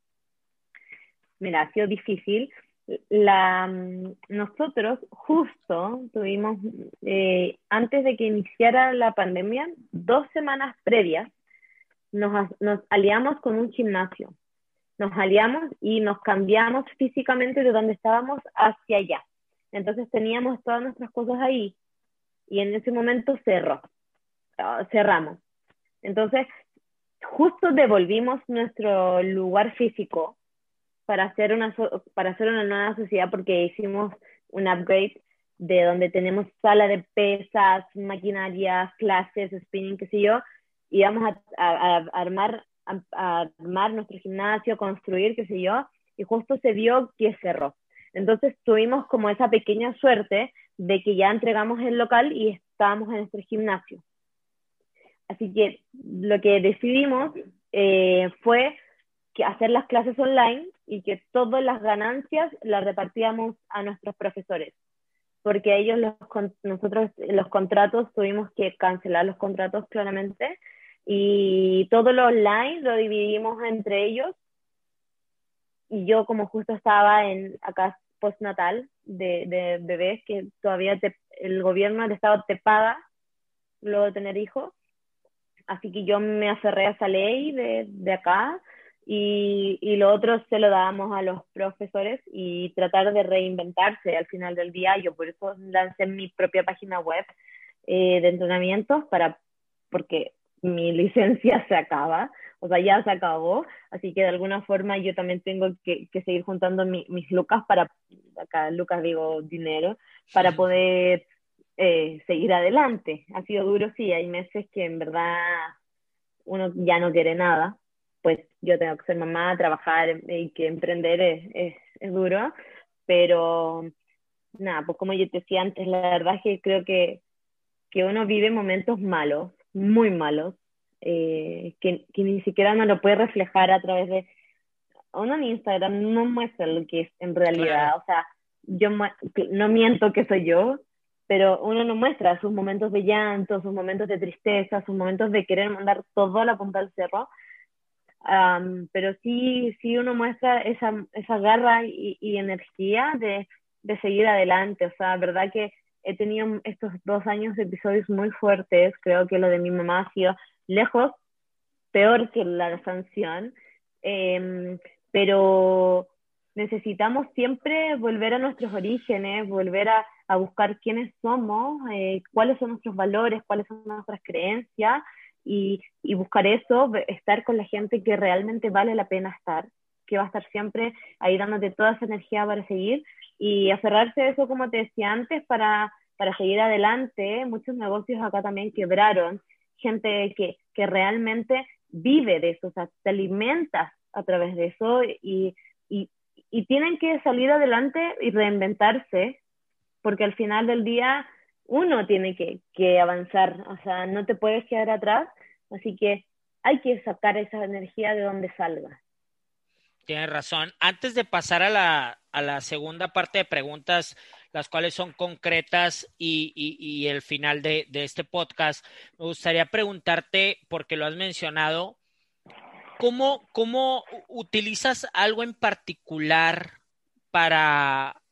Mira, ha sido difícil. La, mm, nosotros justo tuvimos, eh, antes de que iniciara la pandemia, dos semanas previas, nos, nos aliamos con un gimnasio. Nos aliamos y nos cambiamos físicamente de donde estábamos hacia allá. Entonces teníamos todas nuestras cosas ahí y en ese momento cerró, ah, cerramos. Entonces, justo devolvimos nuestro lugar físico para hacer una, para hacer una nueva sociedad porque hicimos un upgrade de donde tenemos sala de pesas, maquinaria, clases, spinning, qué sé yo, y vamos a, armar, a, armar nuestro gimnasio, construir, qué sé yo, y justo se vio que cerró. Entonces tuvimos como esa pequeña suerte de que ya entregamos el local y estábamos en nuestro gimnasio. Así que lo que decidimos eh, fue que hacer las clases online y que todas las ganancias las repartíamos a nuestros profesores porque ellos los, nosotros los contratos tuvimos que cancelar los contratos claramente y todo lo online lo dividimos entre ellos. Y yo como justo estaba en acá postnatal de, de bebés, que todavía el gobierno del estado te paga luego de tener hijos. Así que yo me aferré a esa ley de, de acá y, y, lo otro se lo dábamos a los profesores y tratar de reinventarse al final del día. Yo por eso lancé mi propia página web eh, de entrenamientos para, porque mi licencia se acaba, o sea, ya se acabó, así que de alguna forma yo también tengo que, que seguir juntando mis lucas para, acá lucas digo dinero, para poder eh, seguir adelante. Ha sido duro, sí, hay meses que en verdad uno ya no quiere nada, pues yo tengo que ser mamá, trabajar y que emprender es, es, es duro, pero nada, pues como yo te decía antes, la verdad es que creo que, que uno vive momentos malos muy malos, eh, que, que, ni siquiera uno lo puede reflejar a través de... Uno en Instagram no muestra lo que es en realidad, o sea, yo no miento que soy yo, pero uno no muestra sus momentos de llanto, sus momentos de tristeza, sus momentos de querer mandar todo a la punta del cerro, um, pero sí, sí uno muestra esa, esa garra y, y energía de, de seguir adelante, o sea, verdad que he tenido estos dos años de episodios muy fuertes. Creo que lo de mi mamá ha sido lejos peor que la sanción. Em, pero necesitamos siempre volver a nuestros orígenes, volver a, a buscar quiénes somos, eh, cuáles son nuestros valores, cuáles son nuestras creencias y, y, buscar eso, estar con la gente que realmente vale la pena estar, que va a estar siempre ahí dándote toda esa energía para seguir y aferrarse a eso, como te decía antes, para, para seguir adelante. Muchos negocios acá también quebraron, gente que, que realmente vive de eso, o sea, te alimentas a través de eso y, y, y tienen que salir adelante y reinventarse, porque al final del día uno tiene que, que avanzar, o sea, no te puedes quedar atrás, así que hay que sacar esa energía de donde salga. Tienes razón. Antes de pasar a la, a la segunda parte de preguntas, las cuales son concretas y, el final de, de, este podcast, me gustaría preguntarte, porque lo has mencionado, ¿cómo, cómo utilizas algo en particular para,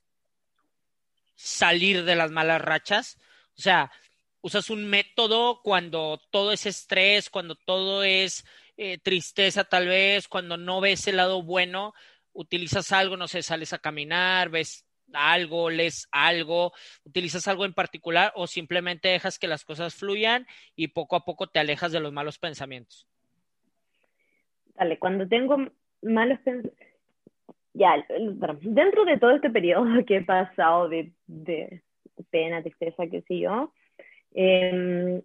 salir de las malas rachas? O sea, usas un método cuando todo es estrés, cuando todo es eh, tristeza tal vez, cuando no ves el lado bueno, utilizas algo, no sé, sales a caminar, ves algo, lees algo, utilizas algo en particular o simplemente dejas que las cosas fluyan y poco a poco te alejas de los malos pensamientos. Dale, cuando tengo malos pensamientos, ya, dentro de todo este periodo que he pasado de, de pena, tristeza, qué sé yo, eh,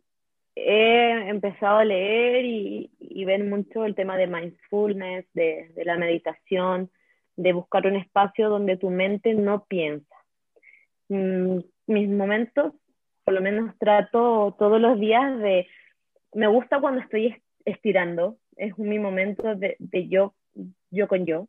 he empezado a leer y, y, ver mucho el tema de mindfulness, de, de, la meditación, de buscar un espacio donde tu mente no piensa. Mm, mis momentos, por lo menos trato todos los días de, me gusta cuando estoy estirando, es mi momento de, yo, yo con yo,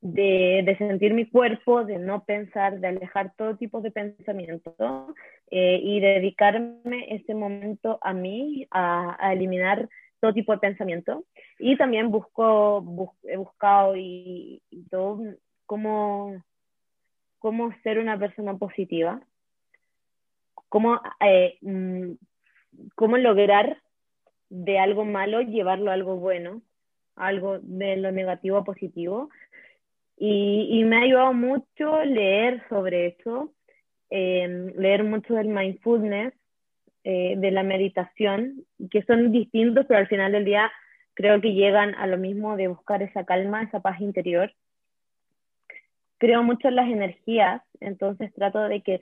de, sentir mi cuerpo, de no pensar, de alejar todo tipo de pensamiento eh, y dedicarme ese momento a mí, a, eliminar todo tipo de pensamiento. Y también busco, bus, he buscado y, y, todo cómo, cómo ser una persona positiva, cómo, eh, mm, cómo lograr de algo malo llevarlo a algo bueno, algo de lo negativo a positivo y, y me ha ayudado mucho leer sobre eso, eh, leer mucho del mindfulness, eh, de la meditación, que son distintos, pero al final del día creo que llegan a lo mismo de buscar esa calma, esa paz interior. Creo mucho en las energías, entonces trato de que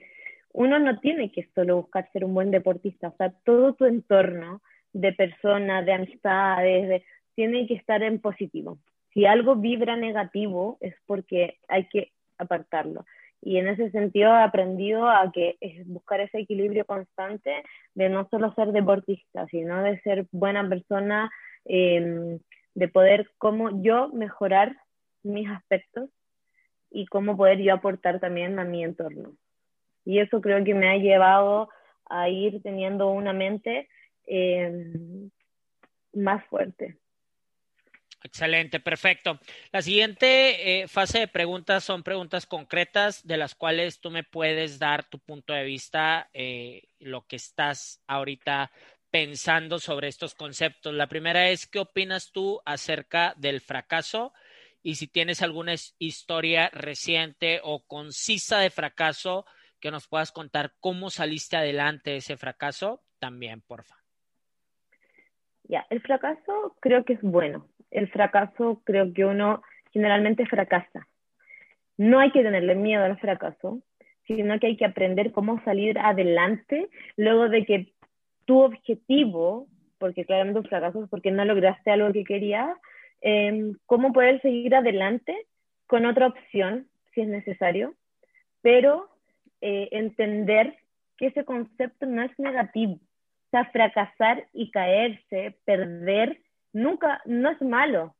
uno no tiene que solo buscar ser un buen deportista, o sea, todo tu entorno de personas, de amistades, de, tiene que estar en positivo si algo vibra negativo es porque hay que apartarlo. Y en ese sentido he aprendido a que es buscar ese equilibrio constante de no solo ser deportista, sino de ser buena persona, eh, de poder como yo mejorar mis aspectos y cómo poder yo aportar también a mi entorno. Y eso creo que me ha llevado a ir teniendo una mente eh, más fuerte. Excelente, perfecto. La siguiente eh, fase de preguntas son preguntas concretas de las cuales tú me puedes dar tu punto de vista, eh, lo que estás ahorita pensando sobre estos conceptos. La primera es, ¿qué opinas tú acerca del fracaso? Y si tienes alguna historia reciente o concisa de fracaso, que nos puedas contar cómo saliste adelante de ese fracaso, también, porfa. Ya, el fracaso creo que es bueno el fracaso, creo que uno generalmente fracasa. No hay que tenerle miedo al fracaso, sino que hay que aprender cómo salir adelante luego de que tu objetivo, porque claramente un fracaso es porque no lograste algo que querías, eh, cómo poder seguir adelante con otra opción, si es necesario, pero eh, entender que ese concepto no es negativo. O sea, fracasar y caerse, perder, nunca, no es malo,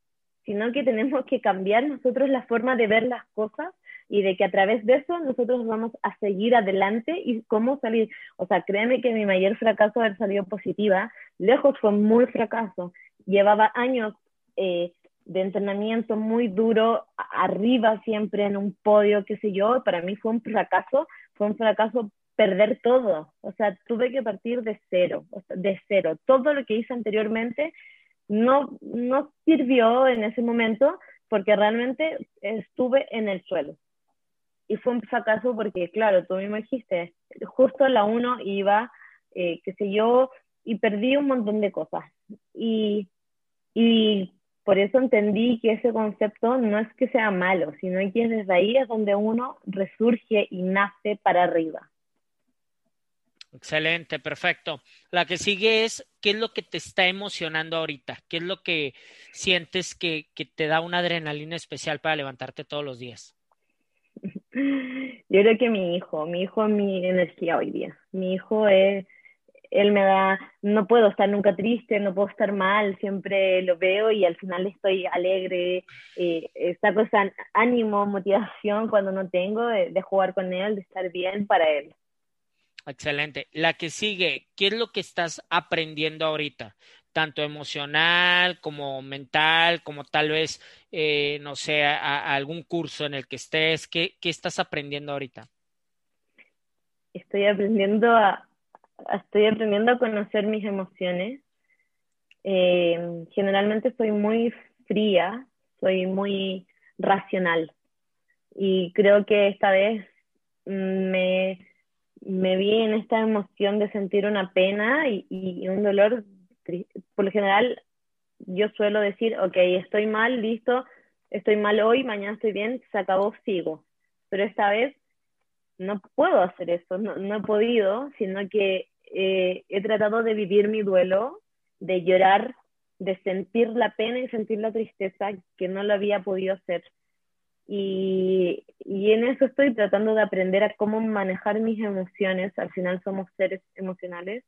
sino que tenemos que cambiar nosotros la forma de ver las cosas y de que a través de eso nosotros vamos a seguir adelante y cómo salir. O sea, créeme que mi mayor fracaso haber salido positiva, lejos fue muy fracaso. Llevaba años eh, de entrenamiento muy duro, arriba siempre en un podio, qué sé yo, para mí fue un fracaso, fue un fracaso perder todo. O sea, tuve que partir de cero, de cero. Todo lo que hice anteriormente no, no sirvió en ese momento porque realmente estuve en el suelo. Y fue un fracaso porque, claro, tú mismo dijiste, justo la uno iba, eh, qué sé yo, y perdí un montón de cosas. Y, y por eso entendí que ese concepto no es que sea malo, sino que desde ahí es donde uno resurge y nace para arriba. Excelente, perfecto. La que sigue es, ¿qué es lo que te está emocionando ahorita? ¿Qué es lo que sientes que, que te da una adrenalina especial para levantarte todos los días? Yo creo que mi hijo, mi hijo es mi energía hoy día. Mi hijo es, él me da, no puedo estar nunca triste, no puedo estar mal, siempre lo veo y al final estoy alegre, eh, saco ese ánimo, motivación cuando no tengo de jugar con él, de estar bien para él. Excelente. La que sigue, ¿qué es lo que estás aprendiendo ahorita? Tanto emocional como mental, como tal vez, eh, no sé, algún curso en el que estés. ¿Qué, ¿Qué, estás aprendiendo ahorita? estoy aprendiendo a, estoy aprendiendo a conocer mis emociones. Eh, generalmente soy muy fría, soy muy racional y creo que esta vez me, me vi en esta emoción de sentir una pena y, un dolor. Por lo general, yo suelo decir, ok, estoy mal, listo, estoy mal hoy, mañana estoy bien, se acabó, sigo. Pero esta vez no puedo hacer eso, no, no he podido, sino que eh, he tratado de vivir mi duelo, de llorar, de sentir la pena y sentir la tristeza que no lo había podido hacer. Y, y en eso estoy tratando de aprender a cómo manejar mis emociones. Al final somos seres emocionales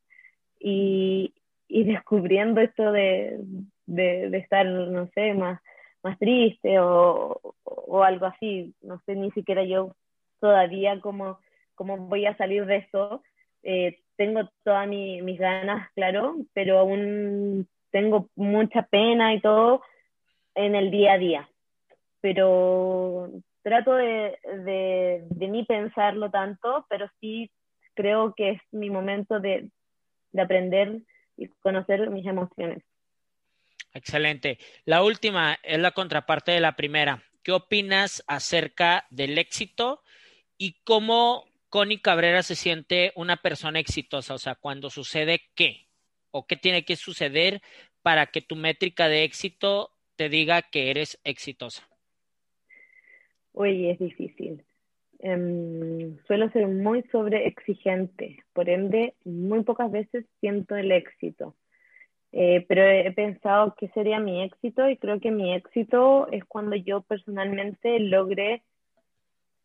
y, y descubriendo esto de, de, estar, no sé, más, más triste o, o, algo así. No sé ni siquiera yo todavía cómo, cómo voy a salir de esto. Eh, tengo todas mi, mis ganas, claro, pero aún tengo mucha pena y todo en el día a día. Pero trato de, de, de pensarlo tanto, pero sí creo que es mi momento de, de aprender y conocer mis emociones. Excelente. La última es la contraparte de la primera. ¿Qué opinas acerca del éxito y cómo Connie Cabrera se siente una persona exitosa? O sea, cuando sucede qué o qué tiene que suceder para que tu métrica de éxito te diga que eres exitosa. Uy, es difícil. Um, suelo ser muy sobreexigente, por ende, muy pocas veces siento el éxito. Eh, pero he pensado que sería mi éxito y creo que mi éxito es cuando yo personalmente logre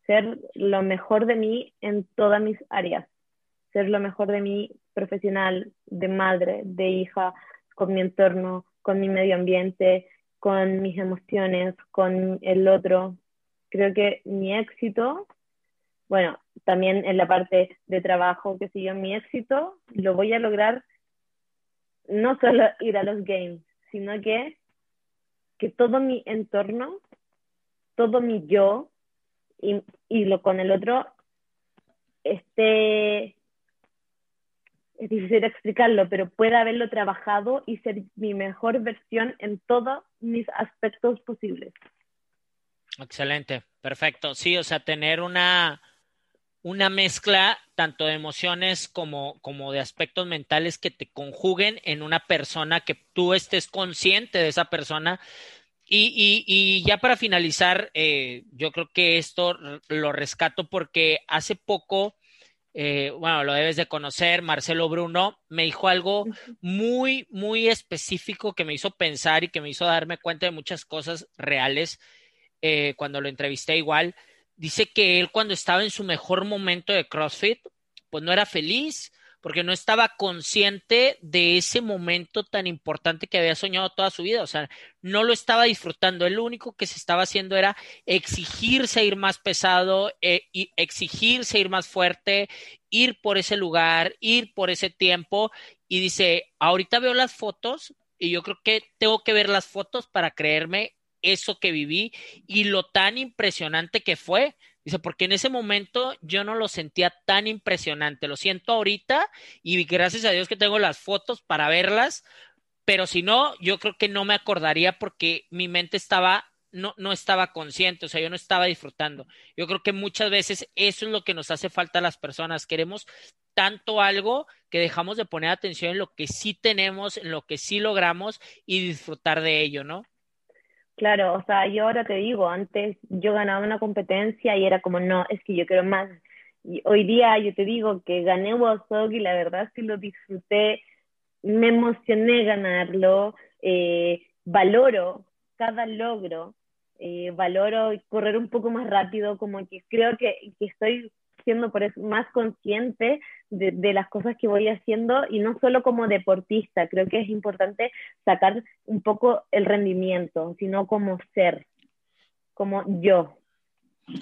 ser lo mejor de mí en todas mis áreas, ser lo mejor de mí profesional, de madre, de hija, con mi entorno, con mi medio ambiente, con mis emociones, con el otro. Creo que mi éxito, bueno, también en la parte de trabajo, que si yo mi éxito, lo voy a lograr no solo ir a los games, sino que, que todo mi entorno, todo mi yo y, y lo con el otro esté, es difícil explicarlo, pero pueda haberlo trabajado y ser mi mejor versión en todos mis aspectos posibles. Excelente, perfecto. Sí, o sea, tener una, una mezcla tanto de emociones como, como de aspectos mentales que te conjuguen en una persona, que tú estés consciente de esa persona. Y, y, y ya para finalizar, eh, yo creo que esto lo rescato porque hace poco, eh, bueno, lo debes de conocer, Marcelo Bruno me dijo algo muy, muy específico que me hizo pensar y que me hizo darme cuenta de muchas cosas reales eh, cuando lo entrevisté igual dice que él cuando estaba en su mejor momento de CrossFit, pues no era feliz porque no estaba consciente de ese momento tan importante que había soñado toda su vida, o sea, no lo estaba disfrutando, el único que se estaba haciendo era exigirse ir más pesado, eh, y exigirse ir más fuerte, ir por ese lugar, ir por ese tiempo, y dice, ahorita veo las fotos y yo creo que tengo que ver las fotos para creerme eso que viví y lo tan impresionante que fue. Dice, porque en ese momento yo no lo sentía tan impresionante, lo siento ahorita y gracias a Dios que tengo las fotos para verlas, pero si no, yo creo que no me acordaría porque mi mente estaba, no, no estaba consciente, o sea, yo no estaba disfrutando. Yo creo que muchas veces eso es lo que nos hace falta a las personas, queremos tanto algo que dejamos de poner atención en lo que sí tenemos, en lo que sí logramos y disfrutar de ello, ¿no? Claro, o sea, yo ahora te digo, antes yo ganaba una competencia y era como, no, es que yo quiero más. Hoy día yo te digo que gané Wasog y la verdad es que lo disfruté, me emocioné ganarlo, eh, valoro cada logro, eh, valoro correr un poco más rápido, como que creo que, que estoy siendo por eso más consciente de, de, las cosas que voy haciendo y no solo como deportista, creo que es importante sacar un poco el rendimiento, sino como ser, como yo.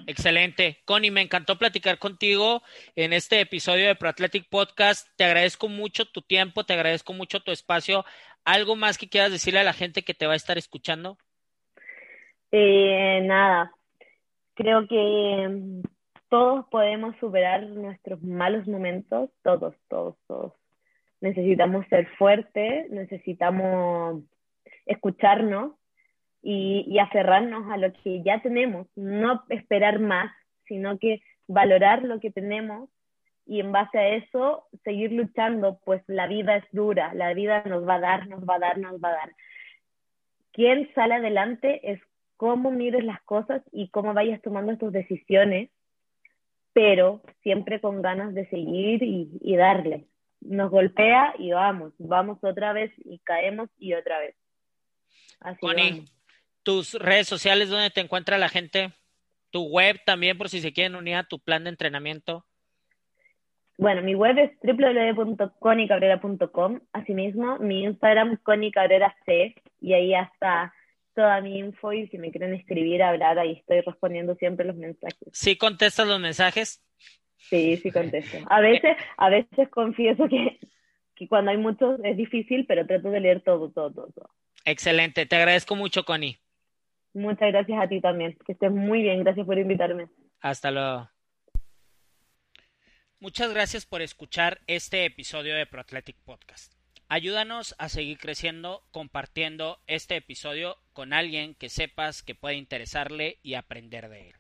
Excelente. Connie, me encantó platicar contigo en este episodio de Pro Athletic Podcast. Te agradezco mucho tu tiempo, te agradezco mucho tu espacio. ¿Algo más que quieras decirle a la gente que te va a estar escuchando? Eh, nada, creo que todos podemos superar nuestros malos momentos, todos, todos, todos. Necesitamos ser fuertes, necesitamos escucharnos y, y aferrarnos a lo que ya tenemos, no esperar más, sino que valorar lo que tenemos y en base a eso seguir luchando, pues la vida es dura, la vida nos va a dar, nos va a dar, nos va a dar. Quien sale adelante es cómo mires las cosas y cómo vayas tomando tus decisiones pero siempre con ganas de seguir y, darle. Nos golpea y vamos, vamos otra vez y caemos y otra vez. Así tus redes sociales, ¿dónde te encuentra la gente? Tu web también, por si se quieren unir a tu plan de entrenamiento. Bueno, mi web es www.conicabrera.com. Asimismo, mi Instagram, C, y ahí hasta toda mi info y si me quieren escribir, hablar, ahí estoy respondiendo siempre los mensajes. ¿Sí contestas los mensajes? Sí, sí contesto. A veces, a veces confieso que, que cuando hay muchos es difícil, pero trato de leer todo, todo, todo, Excelente, te agradezco mucho, Connie. Muchas gracias a ti también. Que estés muy bien, gracias por invitarme. Hasta luego. Muchas gracias por escuchar este episodio de ProAthletic Podcast. Ayúdanos a seguir creciendo compartiendo este episodio con alguien que sepas que puede interesarle y aprender de él.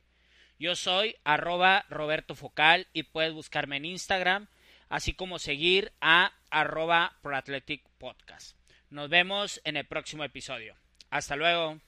Yo soy arroba Roberto Focal y puedes buscarme en Instagram, así como seguir a arroba ProAthletic Podcast. Nos vemos en el próximo episodio. Hasta luego.